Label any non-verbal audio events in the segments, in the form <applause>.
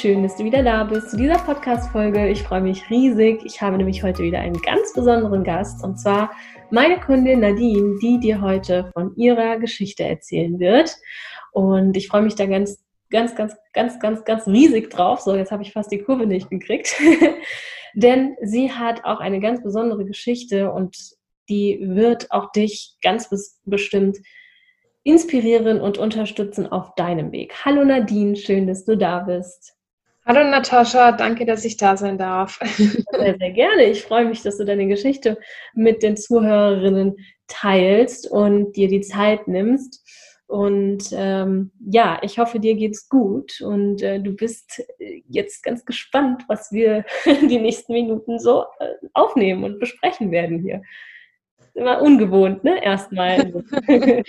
Schön, dass du wieder da bist zu dieser Podcast-Folge. Ich freue mich riesig. Ich habe nämlich heute wieder einen ganz besonderen Gast und zwar meine Kundin Nadine, die dir heute von ihrer Geschichte erzählen wird. Und ich freue mich da ganz, ganz, ganz, ganz, ganz, ganz riesig drauf. So, jetzt habe ich fast die Kurve nicht gekriegt. <laughs> Denn sie hat auch eine ganz besondere Geschichte und die wird auch dich ganz bestimmt inspirieren und unterstützen auf deinem Weg. Hallo Nadine, schön, dass du da bist. Hallo Natascha, danke, dass ich da sein darf. <laughs> Sehr, sehr gerne. Ich freue mich, dass du deine Geschichte mit den Zuhörerinnen teilst und dir die Zeit nimmst. Und ähm, ja, ich hoffe, dir geht's gut und äh, du bist jetzt ganz gespannt, was wir <laughs> die nächsten Minuten so äh, aufnehmen und besprechen werden hier. Immer ungewohnt, ne? Erstmal. <laughs>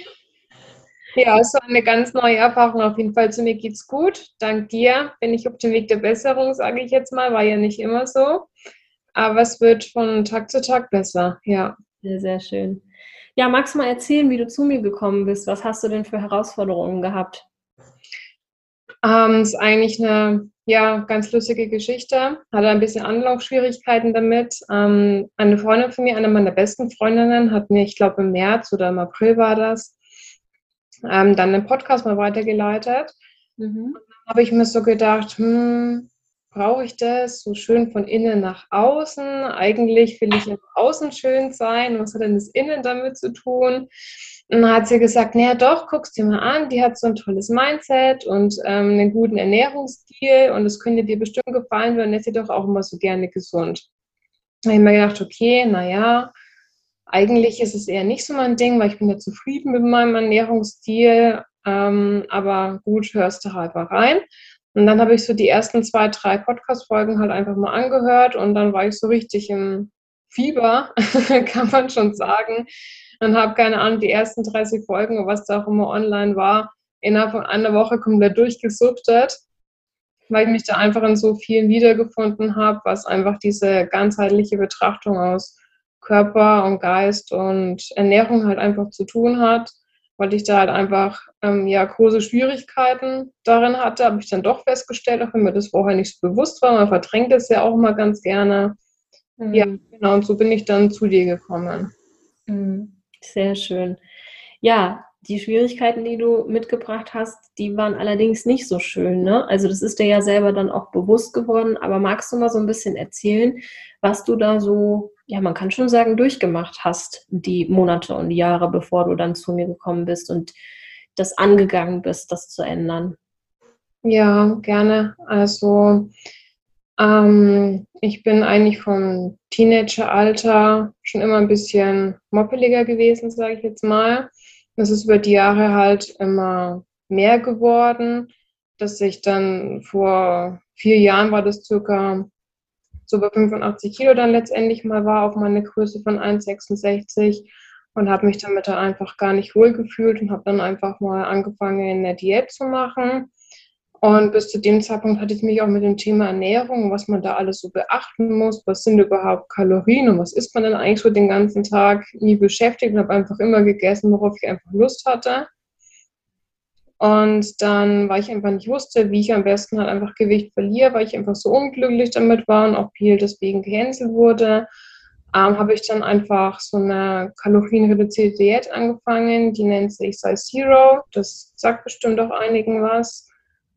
Ja, es war eine ganz neue Erfahrung. Auf jeden Fall zu mir geht's gut. Dank dir bin ich auf dem Weg der Besserung, sage ich jetzt mal. War ja nicht immer so. Aber es wird von Tag zu Tag besser, ja. Sehr, sehr schön. Ja, magst du mal erzählen, wie du zu mir gekommen bist? Was hast du denn für Herausforderungen gehabt? Ähm, ist eigentlich eine ja, ganz lustige Geschichte. Hatte ein bisschen Anlaufschwierigkeiten damit. Ähm, eine Freundin von mir, eine meiner besten Freundinnen, hat mir, ich glaube im März oder im April war das, ähm, dann den Podcast mal weitergeleitet. Mhm. habe ich mir so gedacht, hm, brauche ich das so schön von innen nach außen? Eigentlich will ich im Außen schön sein. Was hat denn das Innen damit zu tun? Und dann hat sie gesagt, naja doch, guck's dir mal an, die hat so ein tolles Mindset und ähm, einen guten Ernährungsstil und es könnte dir bestimmt gefallen, weil ist sie doch auch immer so gerne gesund. Da habe ich mir gedacht, okay, naja, eigentlich ist es eher nicht so mein Ding, weil ich bin ja zufrieden mit meinem Ernährungsstil. Ähm, aber gut, hörst du halt mal rein. Und dann habe ich so die ersten zwei, drei Podcast-Folgen halt einfach mal angehört und dann war ich so richtig im Fieber, <laughs> kann man schon sagen. Und habe keine Ahnung, die ersten 30 Folgen, was da auch immer online war, innerhalb von einer Woche komplett durchgesuchtet, weil ich mich da einfach in so vielen wiedergefunden habe, was einfach diese ganzheitliche Betrachtung aus Körper und Geist und Ernährung halt einfach zu tun hat, weil ich da halt einfach ähm, ja große Schwierigkeiten darin hatte, habe ich dann doch festgestellt, auch wenn mir das vorher nicht so bewusst war. Man verdrängt es ja auch mal ganz gerne. Mhm. Ja, genau, und so bin ich dann zu dir gekommen. Mhm. Sehr schön. Ja, die Schwierigkeiten, die du mitgebracht hast, die waren allerdings nicht so schön. Ne? Also das ist dir ja selber dann auch bewusst geworden. Aber magst du mal so ein bisschen erzählen, was du da so ja, man kann schon sagen, durchgemacht hast, die Monate und Jahre, bevor du dann zu mir gekommen bist und das angegangen bist, das zu ändern. Ja, gerne. Also ähm, ich bin eigentlich vom Teenageralter schon immer ein bisschen moppeliger gewesen, sage ich jetzt mal. Das ist über die Jahre halt immer mehr geworden, dass ich dann vor vier Jahren war das circa so bei 85 Kilo dann letztendlich mal war auf meine Größe von 1,66 und habe mich damit dann einfach gar nicht wohl gefühlt und habe dann einfach mal angefangen, eine Diät zu machen. Und bis zu dem Zeitpunkt hatte ich mich auch mit dem Thema Ernährung, was man da alles so beachten muss, was sind überhaupt Kalorien und was isst man denn eigentlich so den ganzen Tag, nie beschäftigt und habe einfach immer gegessen, worauf ich einfach Lust hatte. Und dann, weil ich einfach nicht wusste, wie ich am besten halt einfach Gewicht verliere, weil ich einfach so unglücklich damit war und auch viel deswegen gecancelt wurde, ähm, habe ich dann einfach so eine kalorienreduzierte Diät angefangen. Die nennt sich Size Zero. Das sagt bestimmt auch einigen was.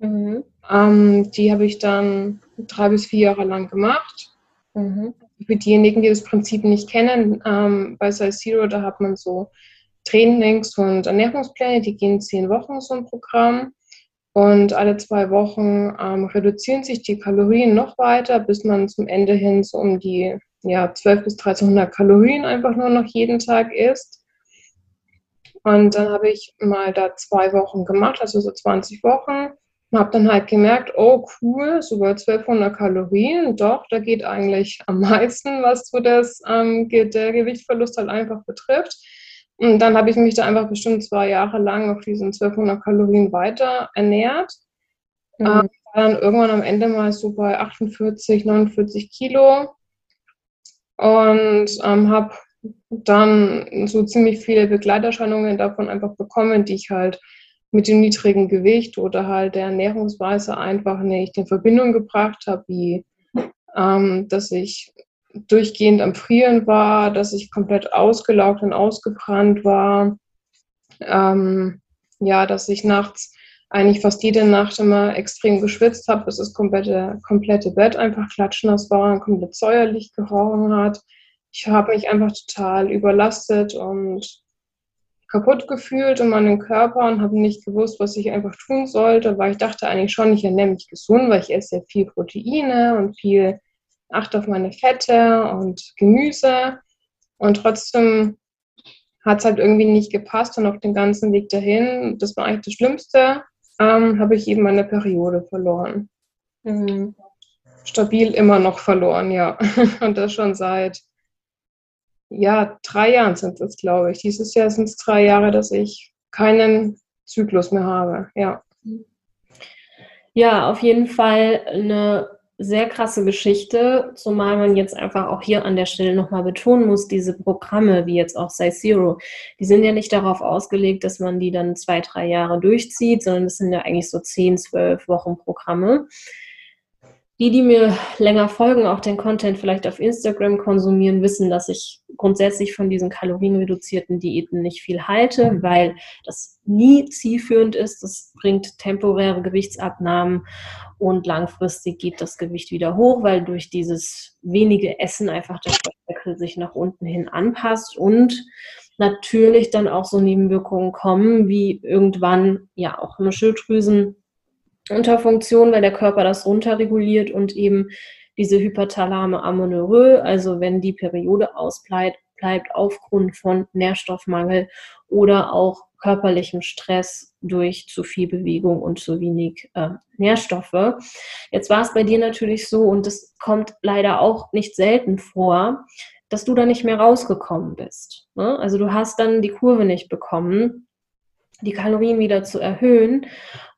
Mhm. Ähm, die habe ich dann drei bis vier Jahre lang gemacht. Mhm. Für diejenigen, die das Prinzip nicht kennen, ähm, bei Size Zero, da hat man so Trainings und Ernährungspläne, die gehen zehn Wochen so ein Programm. Und alle zwei Wochen ähm, reduzieren sich die Kalorien noch weiter, bis man zum Ende hin so um die ja, 12 bis 1300 Kalorien einfach nur noch jeden Tag isst. Und dann habe ich mal da zwei Wochen gemacht, also so 20 Wochen. Und habe dann halt gemerkt, oh cool, sogar 1200 Kalorien, doch, da geht eigentlich am meisten, was so das, ähm, der Gewichtsverlust halt einfach betrifft. Und dann habe ich mich da einfach bestimmt zwei Jahre lang auf diesen 1200 Kalorien weiter ernährt. Mhm. Ähm, war dann irgendwann am Ende mal so bei 48, 49 Kilo und ähm, habe dann so ziemlich viele Begleiterscheinungen davon einfach bekommen, die ich halt mit dem niedrigen Gewicht oder halt der Ernährungsweise einfach nicht in Verbindung gebracht habe, wie ähm, dass ich durchgehend am Frieren war, dass ich komplett ausgelaugt und ausgebrannt war. Ähm, ja, dass ich nachts eigentlich fast jede Nacht immer extrem geschwitzt habe, bis das komplette, komplette Bett einfach klatschnass war und komplett säuerlich gerochen hat. Ich habe mich einfach total überlastet und kaputt gefühlt in meinem Körper und habe nicht gewusst, was ich einfach tun sollte, weil ich dachte eigentlich schon, ich ernähre mich gesund, weil ich esse sehr viel Proteine und viel achte auf meine Fette und Gemüse. Und trotzdem hat es halt irgendwie nicht gepasst und auf den ganzen Weg dahin, das war eigentlich das Schlimmste, ähm, habe ich eben meine Periode verloren. Mhm. Stabil immer noch verloren, ja. <laughs> Und das schon seit, ja, drei Jahren sind es, glaube ich. Dieses Jahr sind es drei Jahre, dass ich keinen Zyklus mehr habe, ja. Ja, auf jeden Fall eine sehr krasse Geschichte, zumal man jetzt einfach auch hier an der Stelle nochmal betonen muss, diese Programme, wie jetzt auch Size Zero, die sind ja nicht darauf ausgelegt, dass man die dann zwei, drei Jahre durchzieht, sondern das sind ja eigentlich so zehn, zwölf Wochen Programme. Die, die mir länger folgen, auch den Content vielleicht auf Instagram konsumieren, wissen, dass ich grundsätzlich von diesen kalorienreduzierten Diäten nicht viel halte, weil das nie zielführend ist. Das bringt temporäre Gewichtsabnahmen und langfristig geht das Gewicht wieder hoch, weil durch dieses wenige Essen einfach der Stoffwechsel sich nach unten hin anpasst und natürlich dann auch so Nebenwirkungen kommen, wie irgendwann ja auch eine Schilddrüsen Unterfunktion, weil der Körper das runterreguliert und eben diese hyperthalame Amenorrhoe, also wenn die Periode ausbleibt, bleibt aufgrund von Nährstoffmangel oder auch körperlichem Stress durch zu viel Bewegung und zu wenig äh, Nährstoffe. Jetzt war es bei dir natürlich so, und das kommt leider auch nicht selten vor, dass du da nicht mehr rausgekommen bist. Ne? Also du hast dann die Kurve nicht bekommen, die Kalorien wieder zu erhöhen.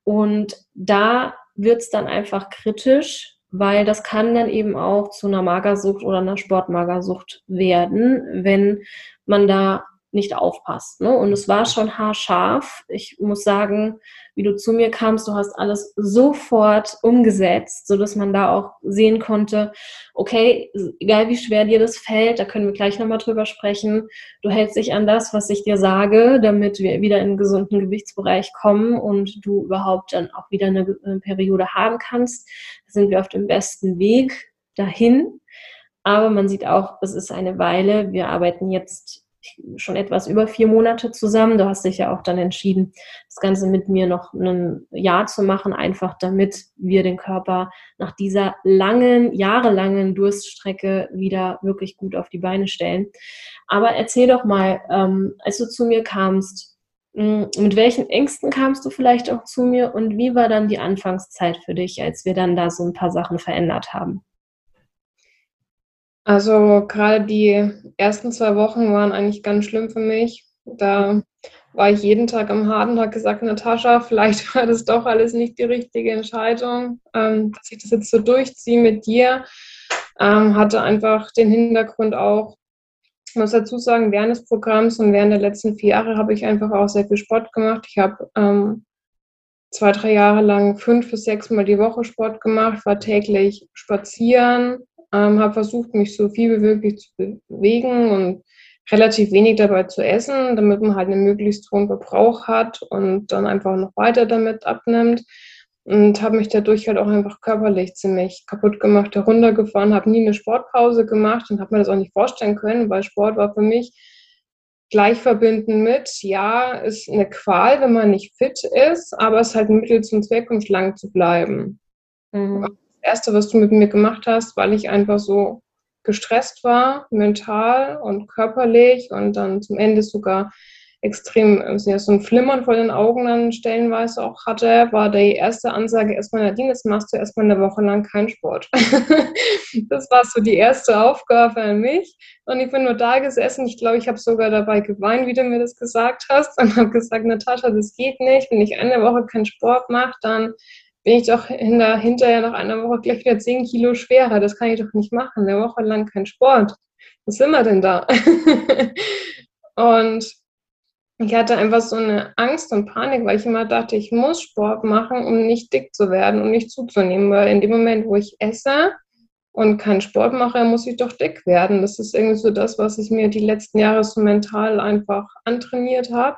Und da wird es dann einfach kritisch, weil das kann dann eben auch zu einer Magersucht oder einer Sportmagersucht werden, wenn man da nicht aufpasst. Ne? Und es war schon haarscharf. Ich muss sagen, wie du zu mir kamst, du hast alles sofort umgesetzt, sodass man da auch sehen konnte, okay, egal wie schwer dir das fällt, da können wir gleich nochmal drüber sprechen, du hältst dich an das, was ich dir sage, damit wir wieder in einen gesunden Gewichtsbereich kommen und du überhaupt dann auch wieder eine, eine Periode haben kannst. Da sind wir auf dem besten Weg dahin. Aber man sieht auch, es ist eine Weile. Wir arbeiten jetzt schon etwas über vier Monate zusammen. Du hast dich ja auch dann entschieden, das Ganze mit mir noch ein Jahr zu machen, einfach damit wir den Körper nach dieser langen, jahrelangen Durststrecke wieder wirklich gut auf die Beine stellen. Aber erzähl doch mal, ähm, als du zu mir kamst, hm, mit welchen Ängsten kamst du vielleicht auch zu mir und wie war dann die Anfangszeit für dich, als wir dann da so ein paar Sachen verändert haben? Also gerade die ersten zwei Wochen waren eigentlich ganz schlimm für mich. Da war ich jeden Tag am Harten und habe gesagt, Natascha, <laughs> vielleicht war das doch alles nicht die richtige Entscheidung, ähm, dass ich das jetzt so durchziehe mit dir. Ähm, hatte einfach den Hintergrund auch, ich muss dazu sagen, während des Programms und während der letzten vier Jahre habe ich einfach auch sehr viel Sport gemacht. Ich habe ähm, zwei, drei Jahre lang fünf bis sechs Mal die Woche Sport gemacht, war täglich spazieren, ähm, habe versucht, mich so viel wie möglich zu bewegen und relativ wenig dabei zu essen, damit man halt einen möglichst hohen Verbrauch hat und dann einfach noch weiter damit abnimmt. Und habe mich dadurch halt auch einfach körperlich ziemlich kaputt gemacht, heruntergefahren, habe nie eine Sportpause gemacht und habe mir das auch nicht vorstellen können, weil Sport war für mich gleich verbinden mit, ja, ist eine Qual, wenn man nicht fit ist, aber es ist halt ein Mittel zum Zweck, um schlank zu bleiben. Mhm. Erste, was du mit mir gemacht hast, weil ich einfach so gestresst war, mental und körperlich und dann zum Ende sogar extrem sehr so ein Flimmern vor den Augen dann stellenweise auch hatte, war die erste Ansage erstmal, Nadine, jetzt machst du erstmal eine Woche lang keinen Sport. <laughs> das war so die erste Aufgabe an mich. Und ich bin nur da gesessen. Ich glaube, ich habe sogar dabei geweint, wie du mir das gesagt hast. Und habe gesagt, Natascha, das geht nicht. Wenn ich eine Woche keinen Sport mache, dann bin ich doch hinter, hinterher nach einer Woche gleich wieder 10 Kilo schwerer. Das kann ich doch nicht machen. Eine Woche lang kein Sport. Was sind wir denn da? <laughs> und ich hatte einfach so eine Angst und Panik, weil ich immer dachte, ich muss Sport machen, um nicht dick zu werden und nicht zuzunehmen. Weil in dem Moment, wo ich esse und keinen Sport mache, muss ich doch dick werden. Das ist irgendwie so das, was ich mir die letzten Jahre so mental einfach antrainiert habe.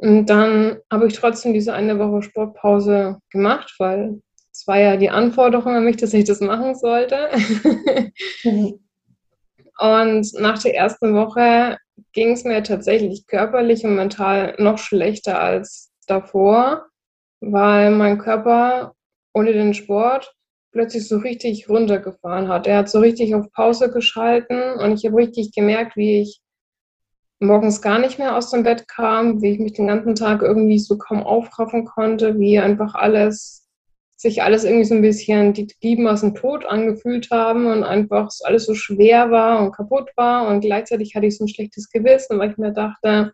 Und dann habe ich trotzdem diese eine Woche Sportpause gemacht, weil es war ja die Anforderung an mich, dass ich das machen sollte. Mhm. <laughs> Und nach der ersten Woche ging es mir tatsächlich körperlich und mental noch schlechter als davor, weil mein Körper ohne den Sport plötzlich so richtig runtergefahren hat. Er hat so richtig auf Pause geschalten und ich habe richtig gemerkt, wie ich morgens gar nicht mehr aus dem Bett kam, wie ich mich den ganzen Tag irgendwie so kaum aufraffen konnte, wie einfach alles sich alles irgendwie so ein bisschen die Lieben aus dem Tod angefühlt haben und einfach alles so schwer war und kaputt war und gleichzeitig hatte ich so ein schlechtes Gewissen, weil ich mir dachte,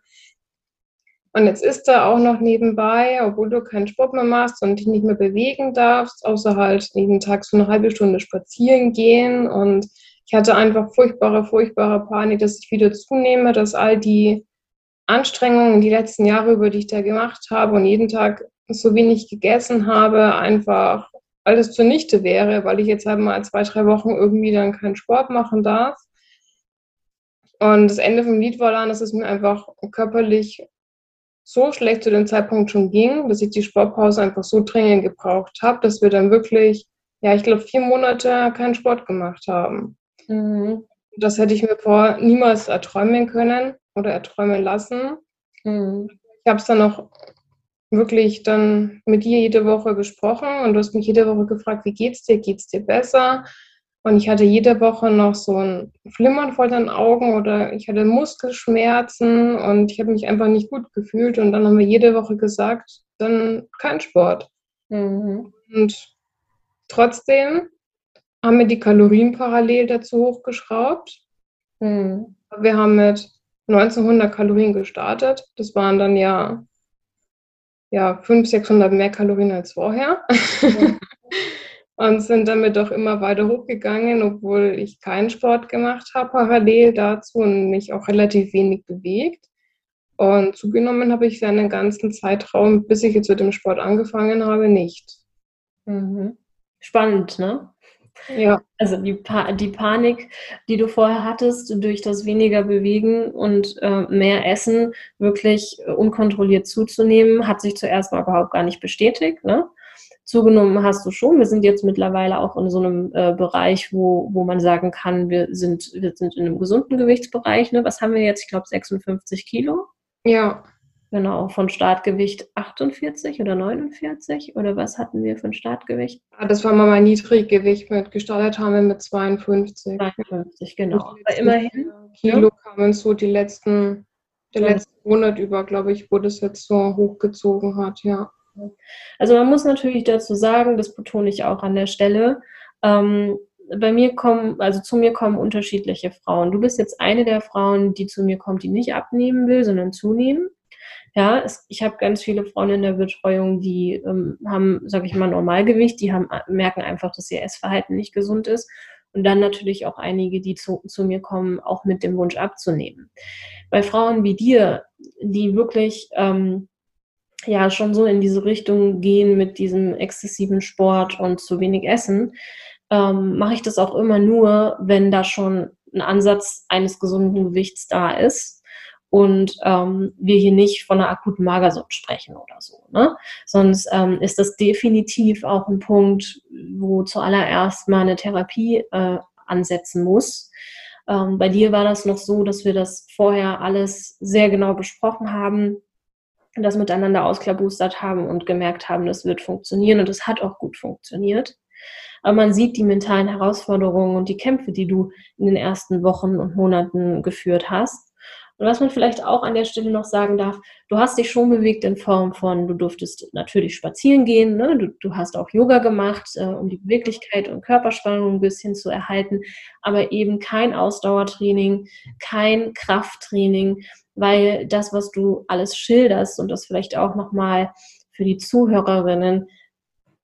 und jetzt ist da auch noch nebenbei, obwohl du keinen Sport mehr machst und dich nicht mehr bewegen darfst, außer halt jeden Tag so eine halbe Stunde spazieren gehen. Und ich hatte einfach furchtbare, furchtbare Panik, dass ich wieder zunehme, dass all die Anstrengungen die letzten Jahre, über die ich da gemacht habe und jeden Tag so wenig gegessen habe, einfach alles zunichte wäre, weil ich jetzt halt mal zwei, drei Wochen irgendwie dann keinen Sport machen darf. Und das Ende vom Lied war dann, dass es mir einfach körperlich so schlecht zu dem Zeitpunkt schon ging, dass ich die Sportpause einfach so dringend gebraucht habe, dass wir dann wirklich, ja, ich glaube, vier Monate keinen Sport gemacht haben. Mhm. Das hätte ich mir vor niemals erträumen können oder erträumen lassen. Mhm. Ich habe es dann noch wirklich dann mit dir jede Woche gesprochen und du hast mich jede Woche gefragt, wie geht's dir? Geht's dir besser? Und ich hatte jede Woche noch so ein Flimmern vor den Augen oder ich hatte Muskelschmerzen und ich habe mich einfach nicht gut gefühlt. Und dann haben wir jede Woche gesagt, dann kein Sport. Mhm. Und trotzdem haben wir die Kalorien parallel dazu hochgeschraubt. Mhm. Wir haben mit 1900 Kalorien gestartet. Das waren dann ja ja, 500, 600 mehr Kalorien als vorher. Ja. <laughs> und sind damit auch immer weiter hochgegangen, obwohl ich keinen Sport gemacht habe parallel dazu und mich auch relativ wenig bewegt. Und zugenommen habe ich für einen ganzen Zeitraum, bis ich jetzt mit dem Sport angefangen habe, nicht. Mhm. Spannend, ne? Ja. Also die, pa die Panik, die du vorher hattest, durch das weniger Bewegen und äh, mehr Essen wirklich unkontrolliert zuzunehmen, hat sich zuerst mal überhaupt gar nicht bestätigt. Ne? Zugenommen hast du schon. Wir sind jetzt mittlerweile auch in so einem äh, Bereich, wo, wo man sagen kann, wir sind, wir sind in einem gesunden Gewichtsbereich. Ne? Was haben wir jetzt? Ich glaube 56 Kilo. Ja. Genau, von Startgewicht 48 oder 49 oder was hatten wir von Startgewicht? Ah, das war mal mein Niedriggewicht. Mit gestartet haben wir mit 52. 52, genau. Aber immerhin. Kilo ja. kamen so die letzten, der ja. letzten Monat über, glaube ich, wo das jetzt so hochgezogen hat, ja. Also man muss natürlich dazu sagen, das betone ich auch an der Stelle, ähm, bei mir kommen, also zu mir kommen unterschiedliche Frauen. Du bist jetzt eine der Frauen, die zu mir kommt, die nicht abnehmen will, sondern zunehmen. Ja, es, ich habe ganz viele Frauen in der Betreuung, die ähm, haben, sage ich mal, Normalgewicht, die haben, merken einfach, dass ihr Essverhalten nicht gesund ist. Und dann natürlich auch einige, die zu, zu mir kommen, auch mit dem Wunsch abzunehmen. Bei Frauen wie dir, die wirklich ähm, ja schon so in diese Richtung gehen mit diesem exzessiven Sport und zu wenig Essen, ähm, mache ich das auch immer nur, wenn da schon ein Ansatz eines gesunden Gewichts da ist und ähm, wir hier nicht von einer akuten Magersucht sprechen oder so. Ne? Sonst ähm, ist das definitiv auch ein Punkt, wo zuallererst mal eine Therapie äh, ansetzen muss. Ähm, bei dir war das noch so, dass wir das vorher alles sehr genau besprochen haben, das miteinander ausklabustert haben und gemerkt haben, das wird funktionieren und es hat auch gut funktioniert. Aber man sieht die mentalen Herausforderungen und die Kämpfe, die du in den ersten Wochen und Monaten geführt hast. Und was man vielleicht auch an der Stelle noch sagen darf, du hast dich schon bewegt in Form von, du durftest natürlich spazieren gehen, ne? du, du hast auch Yoga gemacht, äh, um die Beweglichkeit und Körperspannung ein bisschen zu erhalten, aber eben kein Ausdauertraining, kein Krafttraining, weil das, was du alles schilderst und das vielleicht auch nochmal für die Zuhörerinnen,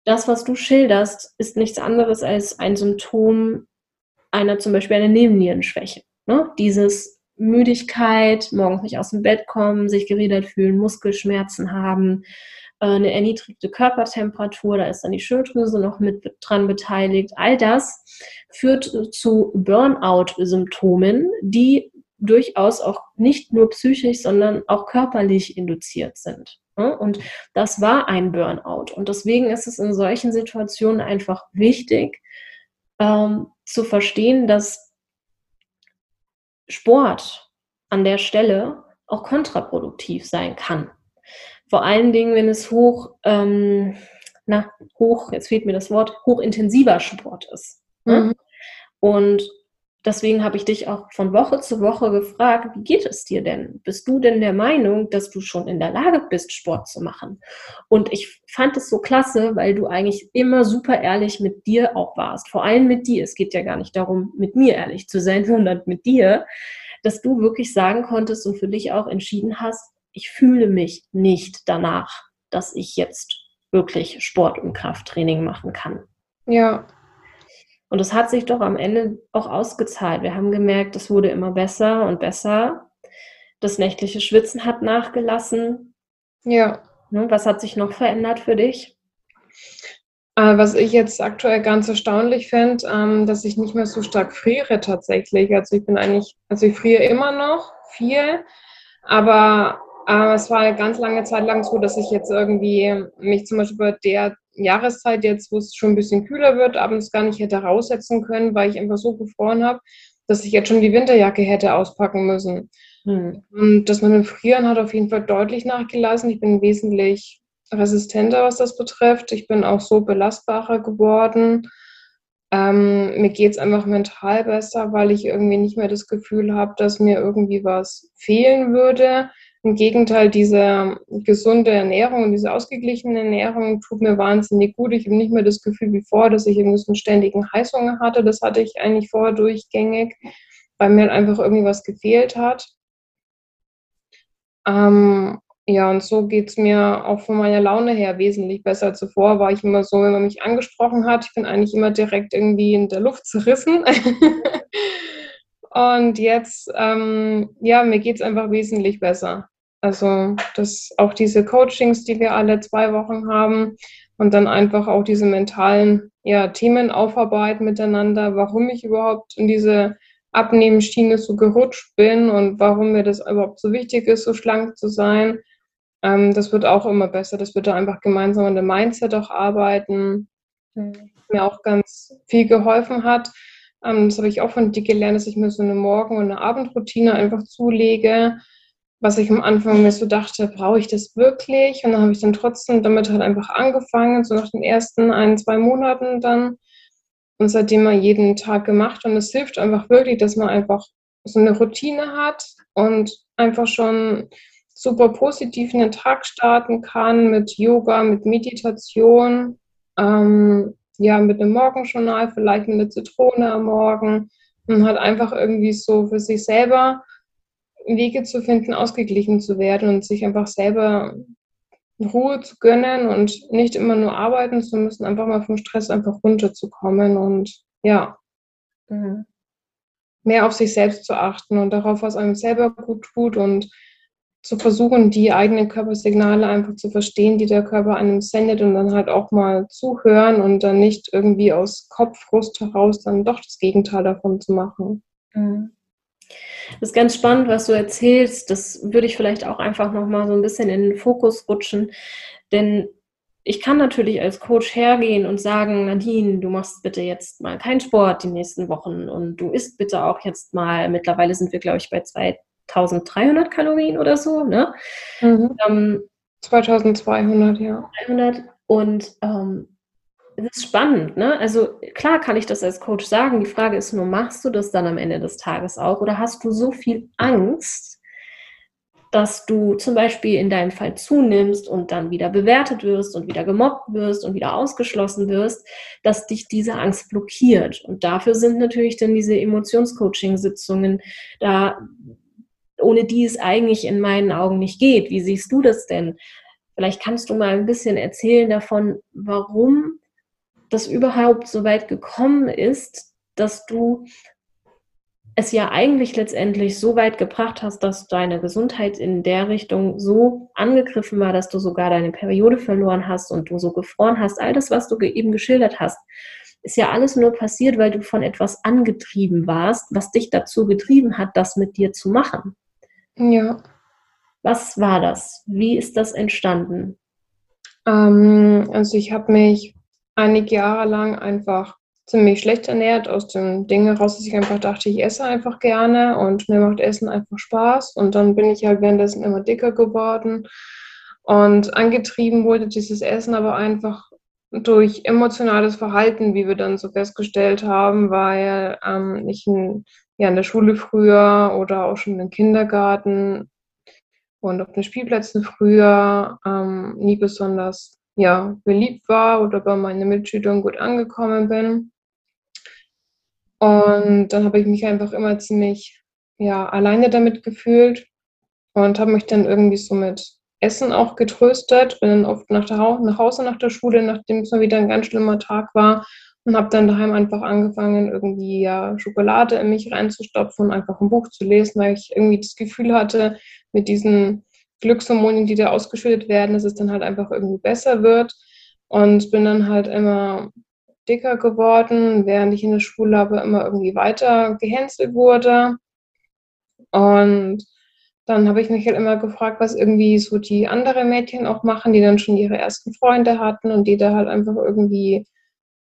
das, was du schilderst, ist nichts anderes als ein Symptom einer zum Beispiel einer Nebennierenschwäche. Ne? Dieses Müdigkeit, morgens nicht aus dem Bett kommen, sich gerädert fühlen, Muskelschmerzen haben, äh, eine erniedrigte Körpertemperatur, da ist dann die Schilddrüse noch mit dran beteiligt. All das führt zu Burnout-Symptomen, die durchaus auch nicht nur psychisch, sondern auch körperlich induziert sind. Ne? Und das war ein Burnout. Und deswegen ist es in solchen Situationen einfach wichtig ähm, zu verstehen, dass Sport an der Stelle auch kontraproduktiv sein kann. Vor allen Dingen, wenn es hoch, ähm, na, hoch, jetzt fehlt mir das Wort, hochintensiver Sport ist. Ne? Mhm. Und deswegen habe ich dich auch von Woche zu Woche gefragt, wie geht es dir denn? Bist du denn der Meinung, dass du schon in der Lage bist, Sport zu machen? Und ich fand es so klasse, weil du eigentlich immer super ehrlich mit dir auch warst. Vor allem mit dir. Es geht ja gar nicht darum, mit mir ehrlich zu sein, <laughs> sondern mit dir, dass du wirklich sagen konntest und für dich auch entschieden hast, ich fühle mich nicht danach, dass ich jetzt wirklich Sport und Krafttraining machen kann. Ja, und das hat sich doch am Ende auch ausgezahlt. Wir haben gemerkt, es wurde immer besser und besser. Das nächtliche Schwitzen hat nachgelassen. Ja. Ne, was hat sich noch verändert für dich? Äh, was ich jetzt aktuell ganz erstaunlich finde, ähm, dass ich nicht mehr so stark friere tatsächlich. Also ich bin eigentlich, also ich friere immer noch viel, aber äh, es war eine ganz lange Zeit lang so, dass ich jetzt irgendwie mich zum Beispiel bei der Jahreszeit jetzt, wo es schon ein bisschen kühler wird, abends gar nicht hätte raussetzen können, weil ich einfach so gefroren habe, dass ich jetzt schon die Winterjacke hätte auspacken müssen. Hm. Und das mit dem Frieren hat auf jeden Fall deutlich nachgelassen. Ich bin wesentlich resistenter, was das betrifft. Ich bin auch so belastbarer geworden. Ähm, mir geht es einfach mental besser, weil ich irgendwie nicht mehr das Gefühl habe, dass mir irgendwie was fehlen würde. Im Gegenteil, diese gesunde Ernährung und diese ausgeglichene Ernährung tut mir wahnsinnig gut. Ich habe nicht mehr das Gefühl wie vorher, dass ich irgendwie so einen ständigen Heißhunger hatte. Das hatte ich eigentlich vorher durchgängig, weil mir halt einfach irgendwie was gefehlt hat. Ähm, ja, und so geht es mir auch von meiner Laune her wesentlich besser. Zuvor war ich immer so, wenn man mich angesprochen hat, ich bin eigentlich immer direkt irgendwie in der Luft zerrissen. <laughs> und jetzt, ähm, ja, mir geht es einfach wesentlich besser. Also das auch diese Coachings, die wir alle zwei Wochen haben und dann einfach auch diese mentalen ja, Themen aufarbeiten miteinander, warum ich überhaupt in diese Abnehmenschiene so gerutscht bin und warum mir das überhaupt so wichtig ist, so schlank zu sein. Ähm, das wird auch immer besser. Das wird da einfach gemeinsam an dem Mindset auch arbeiten. Mhm. Mir auch ganz viel geholfen hat. Ähm, das habe ich auch von dir gelernt, dass ich mir so eine Morgen- und eine Abendroutine einfach zulege was ich am Anfang mir so dachte, brauche ich das wirklich? Und dann habe ich dann trotzdem damit halt einfach angefangen, so nach den ersten ein, zwei Monaten dann. Und seitdem mal jeden Tag gemacht. Und es hilft einfach wirklich, dass man einfach so eine Routine hat und einfach schon super positiv in den Tag starten kann mit Yoga, mit Meditation, ähm, ja, mit einem Morgenjournal, vielleicht mit einer Zitrone am Morgen und hat einfach irgendwie so für sich selber Wege zu finden, ausgeglichen zu werden und sich einfach selber Ruhe zu gönnen und nicht immer nur arbeiten zu müssen, einfach mal vom Stress einfach runterzukommen und ja, mhm. mehr auf sich selbst zu achten und darauf, was einem selber gut tut und zu versuchen, die eigenen Körpersignale einfach zu verstehen, die der Körper einem sendet und dann halt auch mal zuhören und dann nicht irgendwie aus Kopffrust heraus dann doch das Gegenteil davon zu machen. Mhm. Das ist ganz spannend, was du erzählst. Das würde ich vielleicht auch einfach nochmal so ein bisschen in den Fokus rutschen. Denn ich kann natürlich als Coach hergehen und sagen, Nadine, du machst bitte jetzt mal keinen Sport die nächsten Wochen und du isst bitte auch jetzt mal, mittlerweile sind wir, glaube ich, bei 2300 Kalorien oder so, ne? Mhm. Ähm, 2200, ja. 300 und ähm, es ist spannend, ne? Also klar kann ich das als Coach sagen. Die Frage ist nur, machst du das dann am Ende des Tages auch oder hast du so viel Angst, dass du zum Beispiel in deinem Fall zunimmst und dann wieder bewertet wirst und wieder gemobbt wirst und wieder ausgeschlossen wirst, dass dich diese Angst blockiert. Und dafür sind natürlich dann diese Emotionscoaching-Sitzungen da, ohne die es eigentlich in meinen Augen nicht geht. Wie siehst du das denn? Vielleicht kannst du mal ein bisschen erzählen davon, warum das überhaupt so weit gekommen ist, dass du es ja eigentlich letztendlich so weit gebracht hast, dass deine Gesundheit in der Richtung so angegriffen war, dass du sogar deine Periode verloren hast und du so gefroren hast. All das, was du eben geschildert hast, ist ja alles nur passiert, weil du von etwas angetrieben warst, was dich dazu getrieben hat, das mit dir zu machen. Ja. Was war das? Wie ist das entstanden? Ähm, also ich habe mich einige Jahre lang einfach ziemlich schlecht ernährt, aus dem Ding heraus, dass ich einfach dachte, ich esse einfach gerne und mir macht Essen einfach Spaß. Und dann bin ich halt währenddessen immer dicker geworden. Und angetrieben wurde dieses Essen aber einfach durch emotionales Verhalten, wie wir dann so festgestellt haben, weil ähm, ich in, ja, in der Schule früher oder auch schon im Kindergarten und auf den Spielplätzen früher ähm, nie besonders ja, beliebt war oder bei meinen Mitschülern gut angekommen bin. Und dann habe ich mich einfach immer ziemlich ja, alleine damit gefühlt und habe mich dann irgendwie so mit Essen auch getröstet. Bin dann oft nach, der, nach Hause nach der Schule, nachdem es mal wieder ein ganz schlimmer Tag war und habe dann daheim einfach angefangen, irgendwie ja Schokolade in mich reinzustopfen und einfach ein Buch zu lesen, weil ich irgendwie das Gefühl hatte, mit diesen Glückshormone, die da ausgeschüttet werden, dass es dann halt einfach irgendwie besser wird. Und bin dann halt immer dicker geworden, während ich in der Schule aber immer irgendwie weiter gehänselt wurde. Und dann habe ich mich halt immer gefragt, was irgendwie so die anderen Mädchen auch machen, die dann schon ihre ersten Freunde hatten und die da halt einfach irgendwie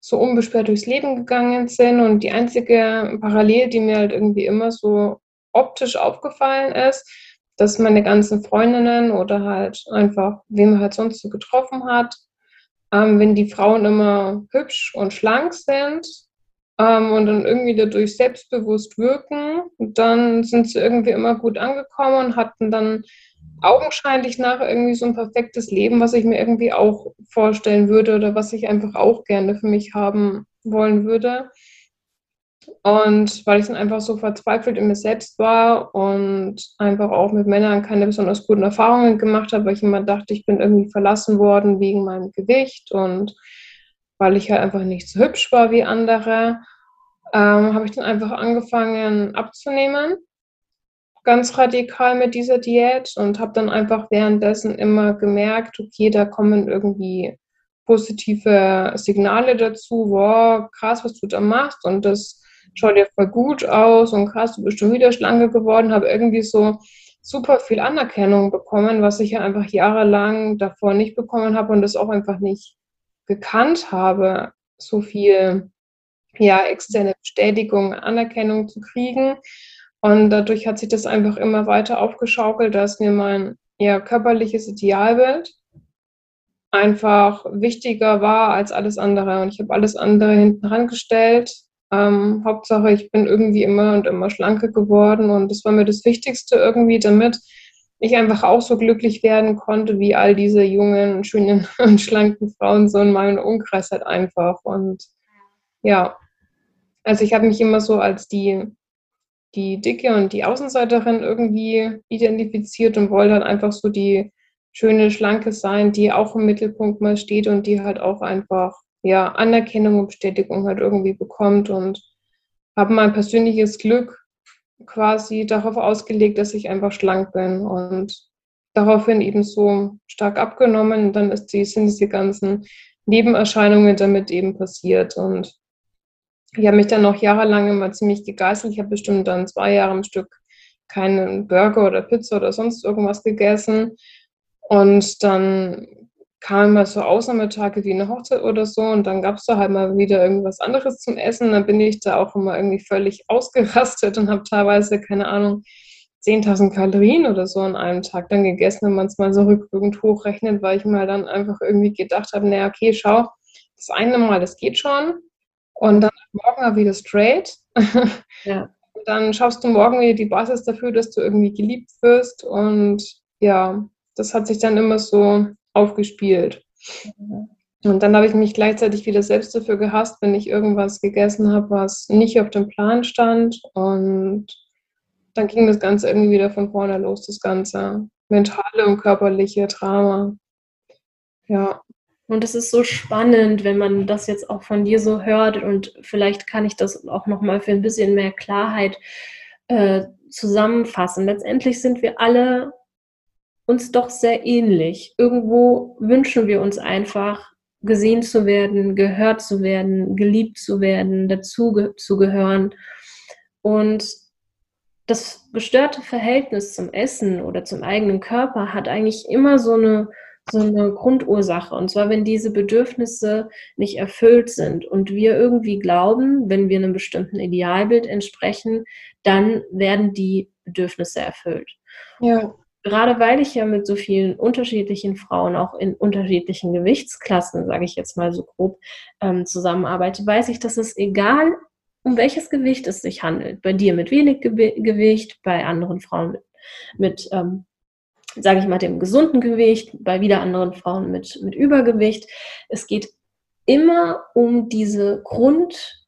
so unbeschwert durchs Leben gegangen sind. Und die einzige Parallele, die mir halt irgendwie immer so optisch aufgefallen ist, dass meine ganzen Freundinnen oder halt einfach, wem man halt sonst so getroffen hat, ähm, wenn die Frauen immer hübsch und schlank sind ähm, und dann irgendwie dadurch selbstbewusst wirken, dann sind sie irgendwie immer gut angekommen und hatten dann augenscheinlich nach irgendwie so ein perfektes Leben, was ich mir irgendwie auch vorstellen würde oder was ich einfach auch gerne für mich haben wollen würde. Und weil ich dann einfach so verzweifelt in mir selbst war und einfach auch mit Männern keine besonders guten Erfahrungen gemacht habe, weil ich immer dachte, ich bin irgendwie verlassen worden wegen meinem Gewicht und weil ich halt einfach nicht so hübsch war wie andere, ähm, habe ich dann einfach angefangen abzunehmen. Ganz radikal mit dieser Diät und habe dann einfach währenddessen immer gemerkt, okay, da kommen irgendwie positive Signale dazu, wow, krass, was du da machst und das schaut ja voll gut aus und krass, du bist schon wieder schlanker geworden, habe irgendwie so super viel Anerkennung bekommen, was ich ja einfach jahrelang davor nicht bekommen habe und das auch einfach nicht gekannt habe, so viel ja, externe Bestätigung, Anerkennung zu kriegen. Und dadurch hat sich das einfach immer weiter aufgeschaukelt, dass mir mein ja, körperliches Idealbild einfach wichtiger war als alles andere. Und ich habe alles andere hinten rangestellt, ähm, Hauptsache, ich bin irgendwie immer und immer schlanker geworden und das war mir das Wichtigste irgendwie, damit ich einfach auch so glücklich werden konnte, wie all diese jungen, schönen <laughs> und schlanken Frauen so in meinem Umkreis halt einfach. Und ja, also ich habe mich immer so als die, die Dicke und die Außenseiterin irgendwie identifiziert und wollte halt einfach so die schöne, schlanke sein, die auch im Mittelpunkt mal steht und die halt auch einfach ja, Anerkennung und Bestätigung halt irgendwie bekommt und habe mein persönliches Glück quasi darauf ausgelegt, dass ich einfach schlank bin und daraufhin eben so stark abgenommen. Und dann die, sind diese ganzen Nebenerscheinungen damit eben passiert. Und ich habe mich dann noch jahrelang immer ziemlich gegeißelt. Ich habe bestimmt dann zwei Jahre am Stück keinen Burger oder Pizza oder sonst irgendwas gegessen. Und dann kamen mal so Ausnahmetage wie eine Hochzeit oder so und dann gab es da halt mal wieder irgendwas anderes zum Essen. Dann bin ich da auch immer irgendwie völlig <laughs> ausgerastet und habe teilweise, keine Ahnung, 10.000 Kalorien oder so an einem Tag dann gegessen, wenn man es mal so rückwirkend hochrechnet, weil ich mal dann einfach irgendwie gedacht habe, naja, okay, schau, das eine Mal, das geht schon und dann morgen mal wieder straight. <laughs> Ja. Und dann schaffst du morgen wieder die Basis dafür, dass du irgendwie geliebt wirst und ja, das hat sich dann immer so aufgespielt. Mhm. Und dann habe ich mich gleichzeitig wieder selbst dafür gehasst, wenn ich irgendwas gegessen habe, was nicht auf dem Plan stand. Und dann ging das Ganze irgendwie wieder von vorne los, das ganze mentale und körperliche Drama. Ja. Und es ist so spannend, wenn man das jetzt auch von dir so hört und vielleicht kann ich das auch nochmal für ein bisschen mehr Klarheit äh, zusammenfassen. Letztendlich sind wir alle uns doch sehr ähnlich. Irgendwo wünschen wir uns einfach, gesehen zu werden, gehört zu werden, geliebt zu werden, dazu zu gehören. Und das gestörte Verhältnis zum Essen oder zum eigenen Körper hat eigentlich immer so eine, so eine Grundursache. Und zwar, wenn diese Bedürfnisse nicht erfüllt sind und wir irgendwie glauben, wenn wir einem bestimmten Idealbild entsprechen, dann werden die Bedürfnisse erfüllt. Ja gerade weil ich ja mit so vielen unterschiedlichen Frauen, auch in unterschiedlichen Gewichtsklassen, sage ich jetzt mal so grob, ähm, zusammenarbeite, weiß ich, dass es egal, um welches Gewicht es sich handelt, bei dir mit wenig Ge Gewicht, bei anderen Frauen mit, mit ähm, sage ich mal, dem gesunden Gewicht, bei wieder anderen Frauen mit, mit Übergewicht. Es geht immer um diese Grund-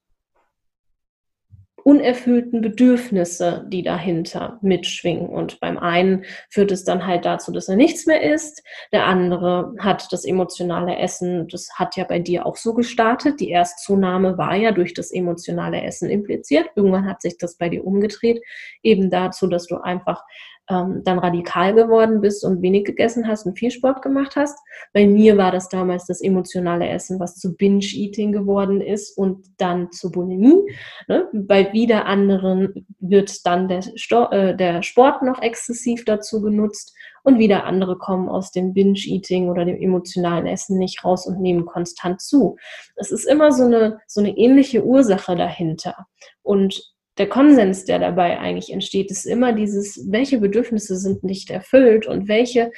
unerfüllten Bedürfnisse, die dahinter mitschwingen. Und beim einen führt es dann halt dazu, dass er nichts mehr isst. Der andere hat das emotionale Essen, das hat ja bei dir auch so gestartet. Die Erstzunahme war ja durch das emotionale Essen impliziert. Irgendwann hat sich das bei dir umgedreht, eben dazu, dass du einfach ähm, dann radikal geworden bist und wenig gegessen hast und viel Sport gemacht hast. Bei mir war das damals das emotionale Essen, was zu Binge-Eating geworden ist und dann zu Bulimie. Ne? Bei wieder anderen wird dann der, Sto äh, der Sport noch exzessiv dazu genutzt und wieder andere kommen aus dem Binge-Eating oder dem emotionalen Essen nicht raus und nehmen konstant zu. Es ist immer so eine, so eine ähnliche Ursache dahinter. Und der Konsens, der dabei eigentlich entsteht, ist immer dieses, welche Bedürfnisse sind nicht erfüllt und welche,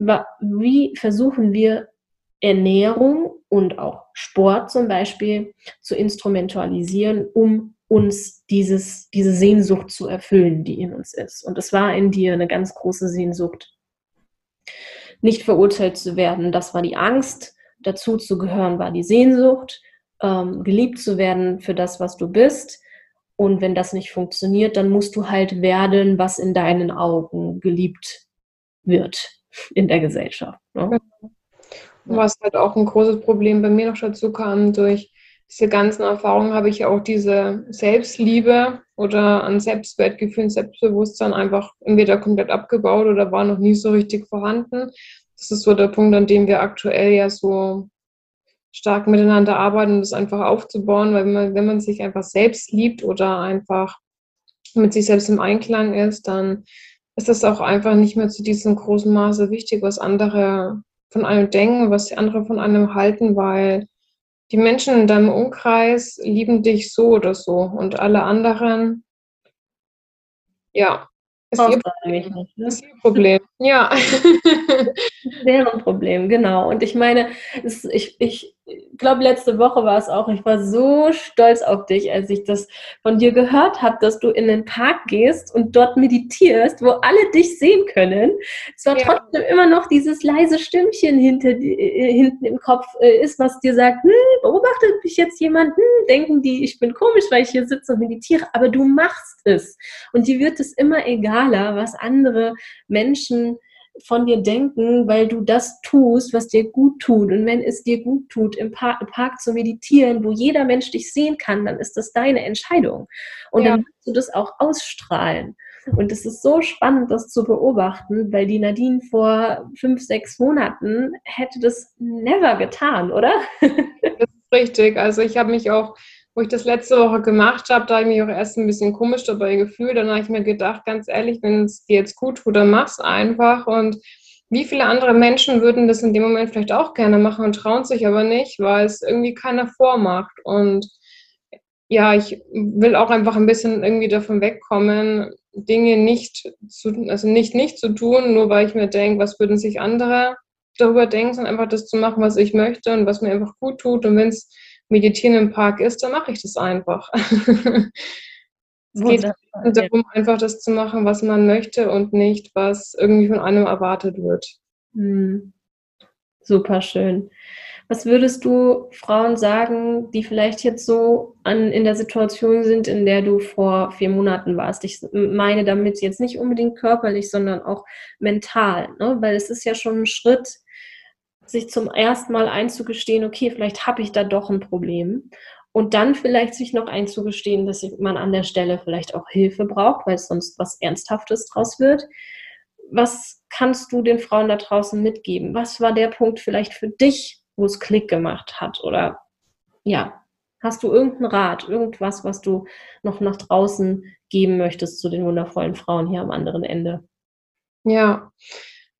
wie versuchen wir Ernährung und auch Sport zum Beispiel zu instrumentalisieren, um uns dieses, diese Sehnsucht zu erfüllen, die in uns ist. Und es war in dir eine ganz große Sehnsucht, nicht verurteilt zu werden. Das war die Angst, dazu zu gehören war die Sehnsucht, ähm, geliebt zu werden für das, was du bist und wenn das nicht funktioniert, dann musst du halt werden, was in deinen Augen geliebt wird in der Gesellschaft. Ne? Was halt auch ein großes Problem bei mir noch dazu kam, durch diese ganzen Erfahrungen habe ich ja auch diese Selbstliebe oder an Selbstwertgefühl und Selbstbewusstsein einfach entweder komplett abgebaut oder war noch nie so richtig vorhanden. Das ist so der Punkt, an dem wir aktuell ja so stark miteinander arbeiten und das einfach aufzubauen, weil wenn man, wenn man sich einfach selbst liebt oder einfach mit sich selbst im Einklang ist, dann ist das auch einfach nicht mehr zu diesem großen Maße wichtig, was andere von einem denken, was die anderen von einem halten, weil die Menschen in deinem Umkreis lieben dich so oder so und alle anderen, ja, ist ihr, Problem. Nicht, ne? ist ihr Problem. Ja. <laughs> Deren Problem, genau. Und ich meine, es, ich, ich glaube, letzte Woche war es auch, ich war so stolz auf dich, als ich das von dir gehört habe, dass du in den Park gehst und dort meditierst, wo alle dich sehen können. Es war ja. trotzdem immer noch dieses leise Stimmchen hinter, äh, hinten im Kopf äh, ist, was dir sagt, hm, beobachtet mich jetzt jemand, hm, denken die, ich bin komisch, weil ich hier sitze und meditiere, aber du machst es. Und dir wird es immer egaler, was andere Menschen von dir denken, weil du das tust, was dir gut tut. Und wenn es dir gut tut, im Park, im Park zu meditieren, wo jeder Mensch dich sehen kann, dann ist das deine Entscheidung. Und ja. dann musst du das auch ausstrahlen. Und es ist so spannend, das zu beobachten, weil die Nadine vor fünf, sechs Monaten hätte das never getan, oder? <laughs> Das ist richtig. Also ich habe mich auch, wo ich das letzte Woche gemacht habe, da habe ich mich auch erst ein bisschen komisch dabei gefühlt. Dann habe ich mir gedacht, ganz ehrlich, wenn es dir jetzt gut tut, dann mach's einfach. Und wie viele andere Menschen würden das in dem Moment vielleicht auch gerne machen und trauen sich aber nicht, weil es irgendwie keiner vormacht. Und ja, ich will auch einfach ein bisschen irgendwie davon wegkommen, Dinge nicht zu, also nicht nicht zu tun, nur weil ich mir denke, was würden sich andere darüber denken, sondern einfach das zu machen, was ich möchte und was mir einfach gut tut. Und wenn es Meditieren im Park ist, dann mache ich das einfach. <laughs> es geht darum, einfach das zu machen, was man möchte und nicht, was irgendwie von einem erwartet wird. Hm. Super schön. Was würdest du Frauen sagen, die vielleicht jetzt so an, in der Situation sind, in der du vor vier Monaten warst? Ich meine damit jetzt nicht unbedingt körperlich, sondern auch mental, ne? weil es ist ja schon ein Schritt, sich zum ersten Mal einzugestehen, okay, vielleicht habe ich da doch ein Problem. Und dann vielleicht sich noch einzugestehen, dass man an der Stelle vielleicht auch Hilfe braucht, weil sonst was Ernsthaftes draus wird. Was kannst du den Frauen da draußen mitgeben? Was war der Punkt vielleicht für dich, wo es Klick gemacht hat? Oder ja, hast du irgendeinen Rat, irgendwas, was du noch nach draußen geben möchtest zu den wundervollen Frauen hier am anderen Ende? Ja,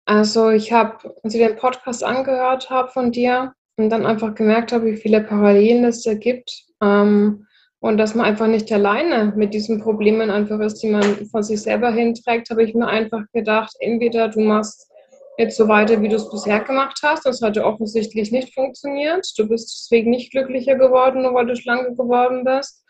also ich habe, als ich den Podcast angehört habe von dir und dann einfach gemerkt habe, wie viele Parallelen es da gibt ähm, und dass man einfach nicht alleine mit diesen Problemen einfach ist, die man von sich selber hinträgt, habe ich mir einfach gedacht, entweder du machst jetzt so weiter, wie du es bisher gemacht hast. Das hatte offensichtlich nicht funktioniert. Du bist deswegen nicht glücklicher geworden, nur weil du schlanker geworden bist.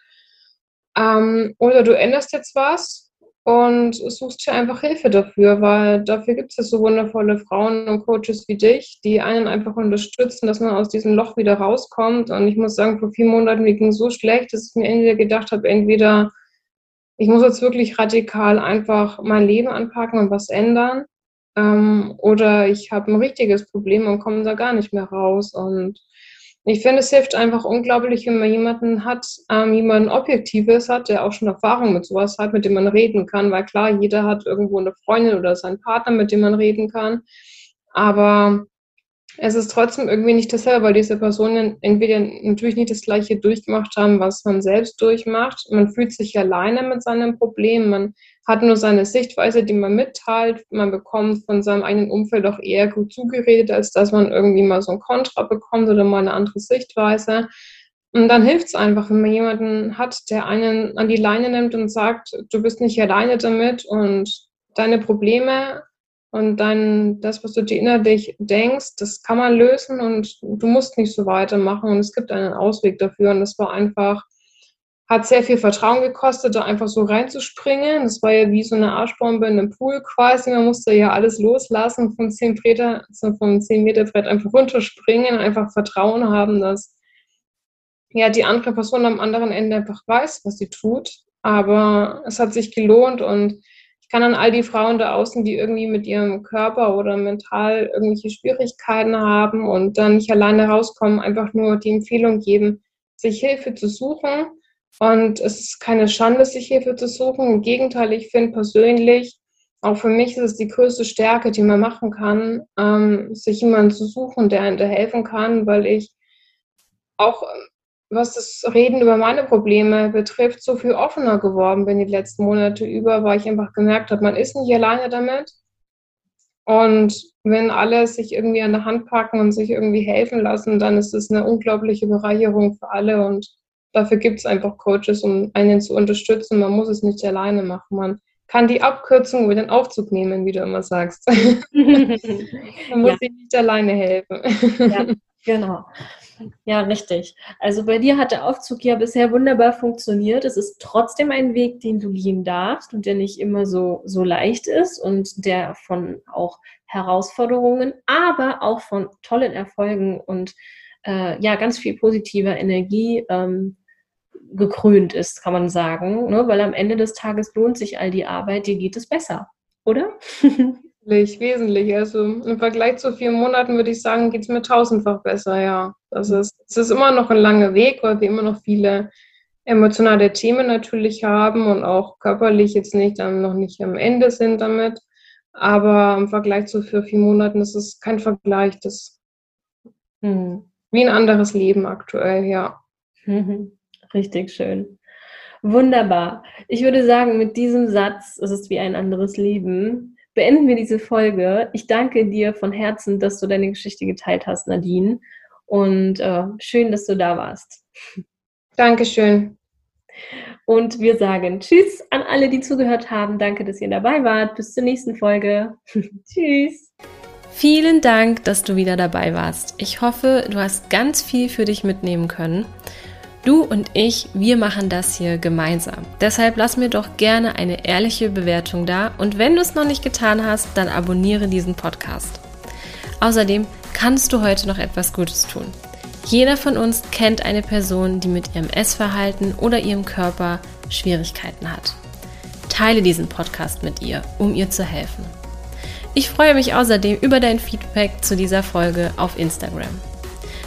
Ähm, oder du änderst jetzt was und suchst dir einfach Hilfe dafür, weil dafür gibt es so wundervolle Frauen und Coaches wie dich, die einen einfach unterstützen, dass man aus diesem Loch wieder rauskommt. Und ich muss sagen, vor vier Monaten mir ging so schlecht, dass ich mir entweder gedacht habe, entweder ich muss jetzt wirklich radikal einfach mein Leben anpacken und was ändern ähm, oder ich habe ein richtiges Problem und komme da gar nicht mehr raus. Und ich finde, es hilft einfach unglaublich, wenn man jemanden hat, ähm, jemanden Objektives hat, der auch schon Erfahrung mit sowas hat, mit dem man reden kann. Weil klar, jeder hat irgendwo eine Freundin oder seinen Partner, mit dem man reden kann. Aber es ist trotzdem irgendwie nicht dasselbe, weil diese Personen entweder natürlich nicht das Gleiche durchgemacht haben, was man selbst durchmacht. Man fühlt sich alleine mit seinem Problem. Man hat nur seine Sichtweise, die man mitteilt. Man bekommt von seinem eigenen Umfeld auch eher gut zugeredet, als dass man irgendwie mal so ein Kontra bekommt oder mal eine andere Sichtweise. Und dann hilft es einfach, wenn man jemanden hat, der einen an die Leine nimmt und sagt, du bist nicht alleine damit und deine Probleme und dann das, was du dir innerlich denkst, das kann man lösen und du musst nicht so weitermachen und es gibt einen Ausweg dafür. Und das war einfach hat sehr viel Vertrauen gekostet, da einfach so reinzuspringen. Das war ja wie so eine Arschbombe in einem Pool quasi. Man musste ja alles loslassen, vom 10 Meter, also vom 10 Meter Brett einfach runterspringen, einfach Vertrauen haben, dass ja die andere Person am anderen Ende einfach weiß, was sie tut. Aber es hat sich gelohnt und ich kann an all die Frauen da außen, die irgendwie mit ihrem Körper oder mental irgendwelche Schwierigkeiten haben und dann nicht alleine rauskommen, einfach nur die Empfehlung geben, sich Hilfe zu suchen und es ist keine Schande, sich Hilfe zu suchen. Im Gegenteil, ich finde persönlich, auch für mich ist es die größte Stärke, die man machen kann, ähm, sich jemanden zu suchen, der einem da helfen kann, weil ich auch, was das Reden über meine Probleme betrifft, so viel offener geworden bin die letzten Monate über, weil ich einfach gemerkt habe, man ist nicht alleine damit. Und wenn alle sich irgendwie an der Hand packen und sich irgendwie helfen lassen, dann ist es eine unglaubliche Bereicherung für alle und dafür gibt es einfach Coaches, um einen zu unterstützen. Man muss es nicht alleine machen. Man kann die Abkürzung über den Aufzug nehmen, wie du immer sagst. <laughs> man <laughs> muss ja. sich nicht alleine helfen. ja, genau. Ja, richtig. Also bei dir hat der Aufzug ja bisher wunderbar funktioniert. Es ist trotzdem ein Weg, den du gehen darfst und der nicht immer so, so leicht ist und der von auch Herausforderungen, aber auch von tollen Erfolgen und äh, ja, ganz viel positiver Energie ähm, gekrönt ist, kann man sagen. Ne? Weil am Ende des Tages lohnt sich all die Arbeit, dir geht es besser, oder? <laughs> Wesentlich, wesentlich. Also im Vergleich zu vier Monaten würde ich sagen, geht es mir tausendfach besser, ja. Das ist, es ist immer noch ein langer Weg, weil wir immer noch viele emotionale Themen natürlich haben und auch körperlich jetzt nicht dann noch nicht am Ende sind damit. Aber im Vergleich zu für vier Monaten ist es kein Vergleich. Das hm. wie ein anderes Leben aktuell, ja. Richtig schön. Wunderbar. Ich würde sagen, mit diesem Satz, es ist wie ein anderes Leben, beenden wir diese Folge. Ich danke dir von Herzen, dass du deine Geschichte geteilt hast, Nadine. Und äh, schön, dass du da warst. Dankeschön. Und wir sagen Tschüss an alle, die zugehört haben. Danke, dass ihr dabei wart. Bis zur nächsten Folge. <laughs> tschüss. Vielen Dank, dass du wieder dabei warst. Ich hoffe, du hast ganz viel für dich mitnehmen können. Du und ich, wir machen das hier gemeinsam. Deshalb lass mir doch gerne eine ehrliche Bewertung da und wenn du es noch nicht getan hast, dann abonniere diesen Podcast. Außerdem kannst du heute noch etwas Gutes tun. Jeder von uns kennt eine Person, die mit ihrem Essverhalten oder ihrem Körper Schwierigkeiten hat. Teile diesen Podcast mit ihr, um ihr zu helfen. Ich freue mich außerdem über dein Feedback zu dieser Folge auf Instagram.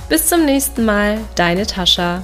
Bis zum nächsten Mal, deine Tascha.